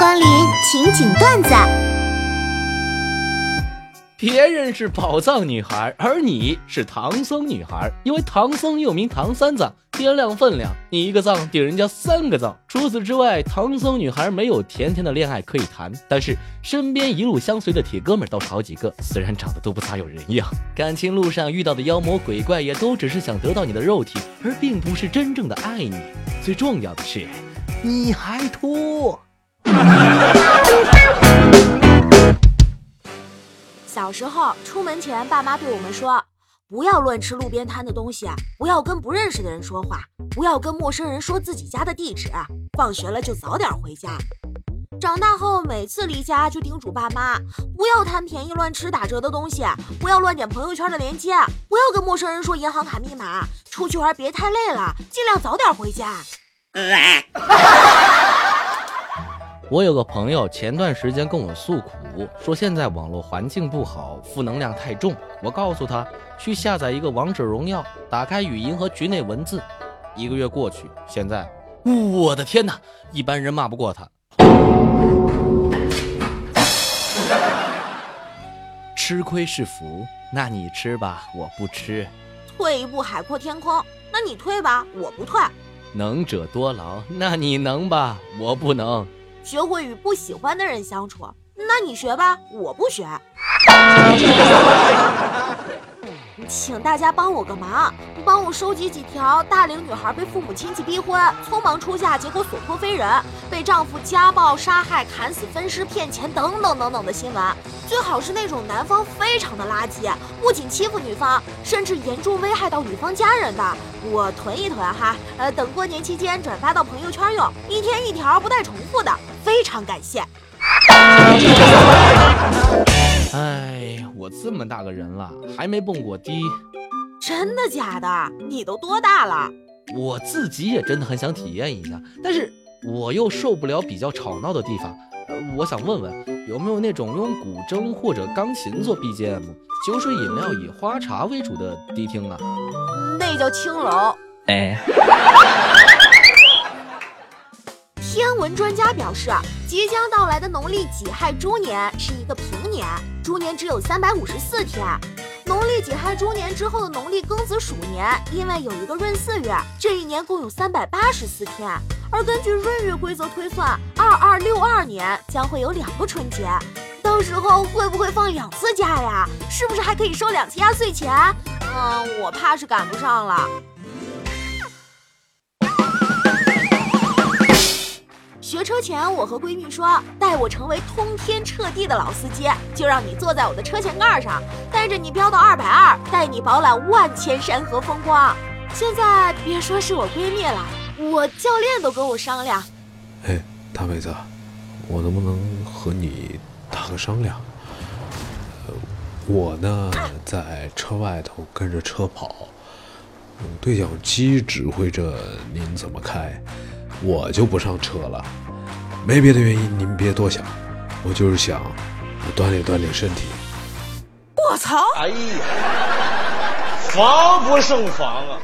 光临情景段子。别人是宝藏女孩，而你是唐僧女孩，因为唐僧又名唐三藏，掂量分量，你一个藏顶人家三个藏。除此之外，唐僧女孩没有甜甜的恋爱可以谈，但是身边一路相随的铁哥们倒是好几个，虽然长得都不咋有人样。感情路上遇到的妖魔鬼怪也都只是想得到你的肉体，而并不是真正的爱你。最重要的是，你还脱。小时候出门前，爸妈对我们说：不要乱吃路边摊的东西，不要跟不认识的人说话，不要跟陌生人说自己家的地址，放学了就早点回家。长大后，每次离家就叮嘱爸妈：不要贪便宜乱吃打折的东西，不要乱点朋友圈的链接，不要跟陌生人说银行卡密码。出去玩别太累了，尽量早点回家。我有个朋友前段时间跟我诉苦，说现在网络环境不好，负能量太重。我告诉他去下载一个王者荣耀，打开语音和局内文字。一个月过去，现在，我的天哪，一般人骂不过他。吃亏是福，那你吃吧，我不吃。退一步海阔天空，那你退吧，我不退。能者多劳，那你能吧，我不能。学会与不喜欢的人相处，那你学吧，我不学。请大家帮我个忙，帮我收集几条大龄女孩被父母亲戚逼婚，匆忙出嫁，结果所托非人，被丈夫家暴、杀害、砍死、分尸、骗钱等等等等的新闻。最好是那种男方非常的垃圾，不仅欺负女方，甚至严重危害到女方家人的，我囤一囤哈。呃，等过年期间转发到朋友圈用，一天一条，不带重复的。非常感谢。这么大个人了，还没蹦过迪，真的假的？你都多大了？我自己也真的很想体验一下，但是我又受不了比较吵闹的地方。我想问问，有没有那种用古筝或者钢琴做 BGM，酒水饮料以花茶为主的迪厅啊？那叫青楼。哎。天文专家表示，即将到来的农历己亥猪年是一个平年，猪年只有三百五十四天。农历己亥猪年之后的农历庚子鼠年，因为有一个闰四月，这一年共有三百八十四天。而根据闰月规则推算，二二六二年将会有两个春节，到时候会不会放两次假呀？是不是还可以收两次压岁钱？嗯，我怕是赶不上了。学车前，我和闺蜜说，待我成为通天彻地的老司机，就让你坐在我的车前盖上，带着你飙到二百二，带你饱览万千山河风光。现在别说是我闺蜜了，我教练都跟我商量。哎，大妹子，我能不能和你打个商量？我呢，在车外头跟着车跑，对讲机指挥着您怎么开。我就不上车了，没别的原因，您别多想，我就是想锻炼锻炼身体。我操！哎呀，防不胜防啊！